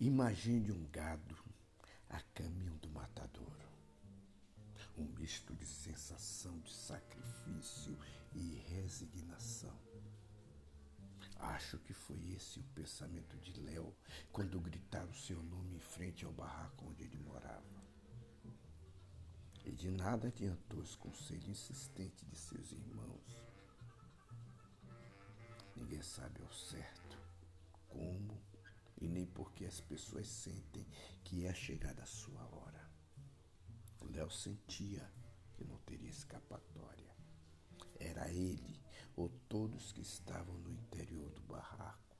Imagine um gado a caminho do matadouro. Um misto de sensação de sacrifício e resignação. Acho que foi esse o pensamento de Léo quando gritaram seu nome em frente ao barraco onde ele morava. E de nada adiantou os conselhos insistentes de seus irmãos. Ninguém sabe ao certo nem porque as pessoas sentem que é chegada a sua hora. Léo sentia que não teria escapatória. Era ele ou todos que estavam no interior do barraco.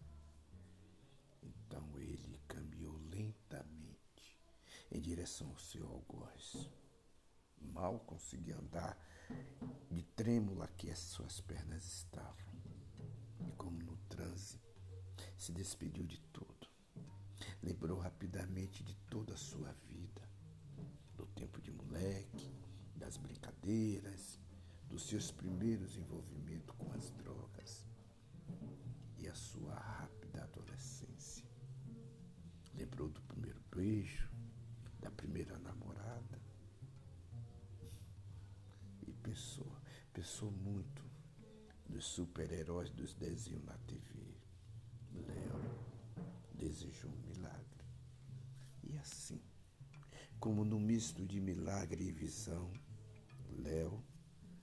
Então ele caminhou lentamente em direção ao seu algoz. Mal conseguia andar de trêmula que as suas pernas estavam. E como no transe, se despediu de tudo. Lembrou rapidamente de toda a sua vida, do tempo de moleque, das brincadeiras, dos seus primeiros envolvimentos com as drogas e a sua rápida adolescência. Lembrou do primeiro beijo, da primeira namorada e pensou, pensou muito dos super-heróis dos desenhos na TV. Léo desejou um milagre. Como no misto de milagre e visão, Léo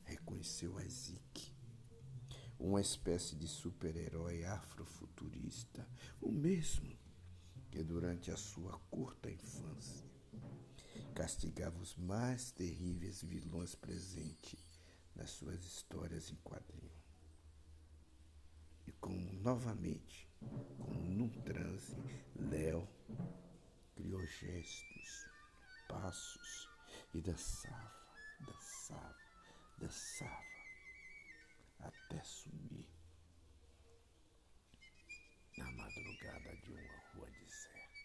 reconheceu a Zeke, uma espécie de super-herói afrofuturista, o mesmo que durante a sua curta infância castigava os mais terríveis vilões presentes nas suas histórias em quadrinho. E como novamente, como num transe, Léo criou gestos, passos e dançava, dançava, dançava até sumir na madrugada de uma rua deserta.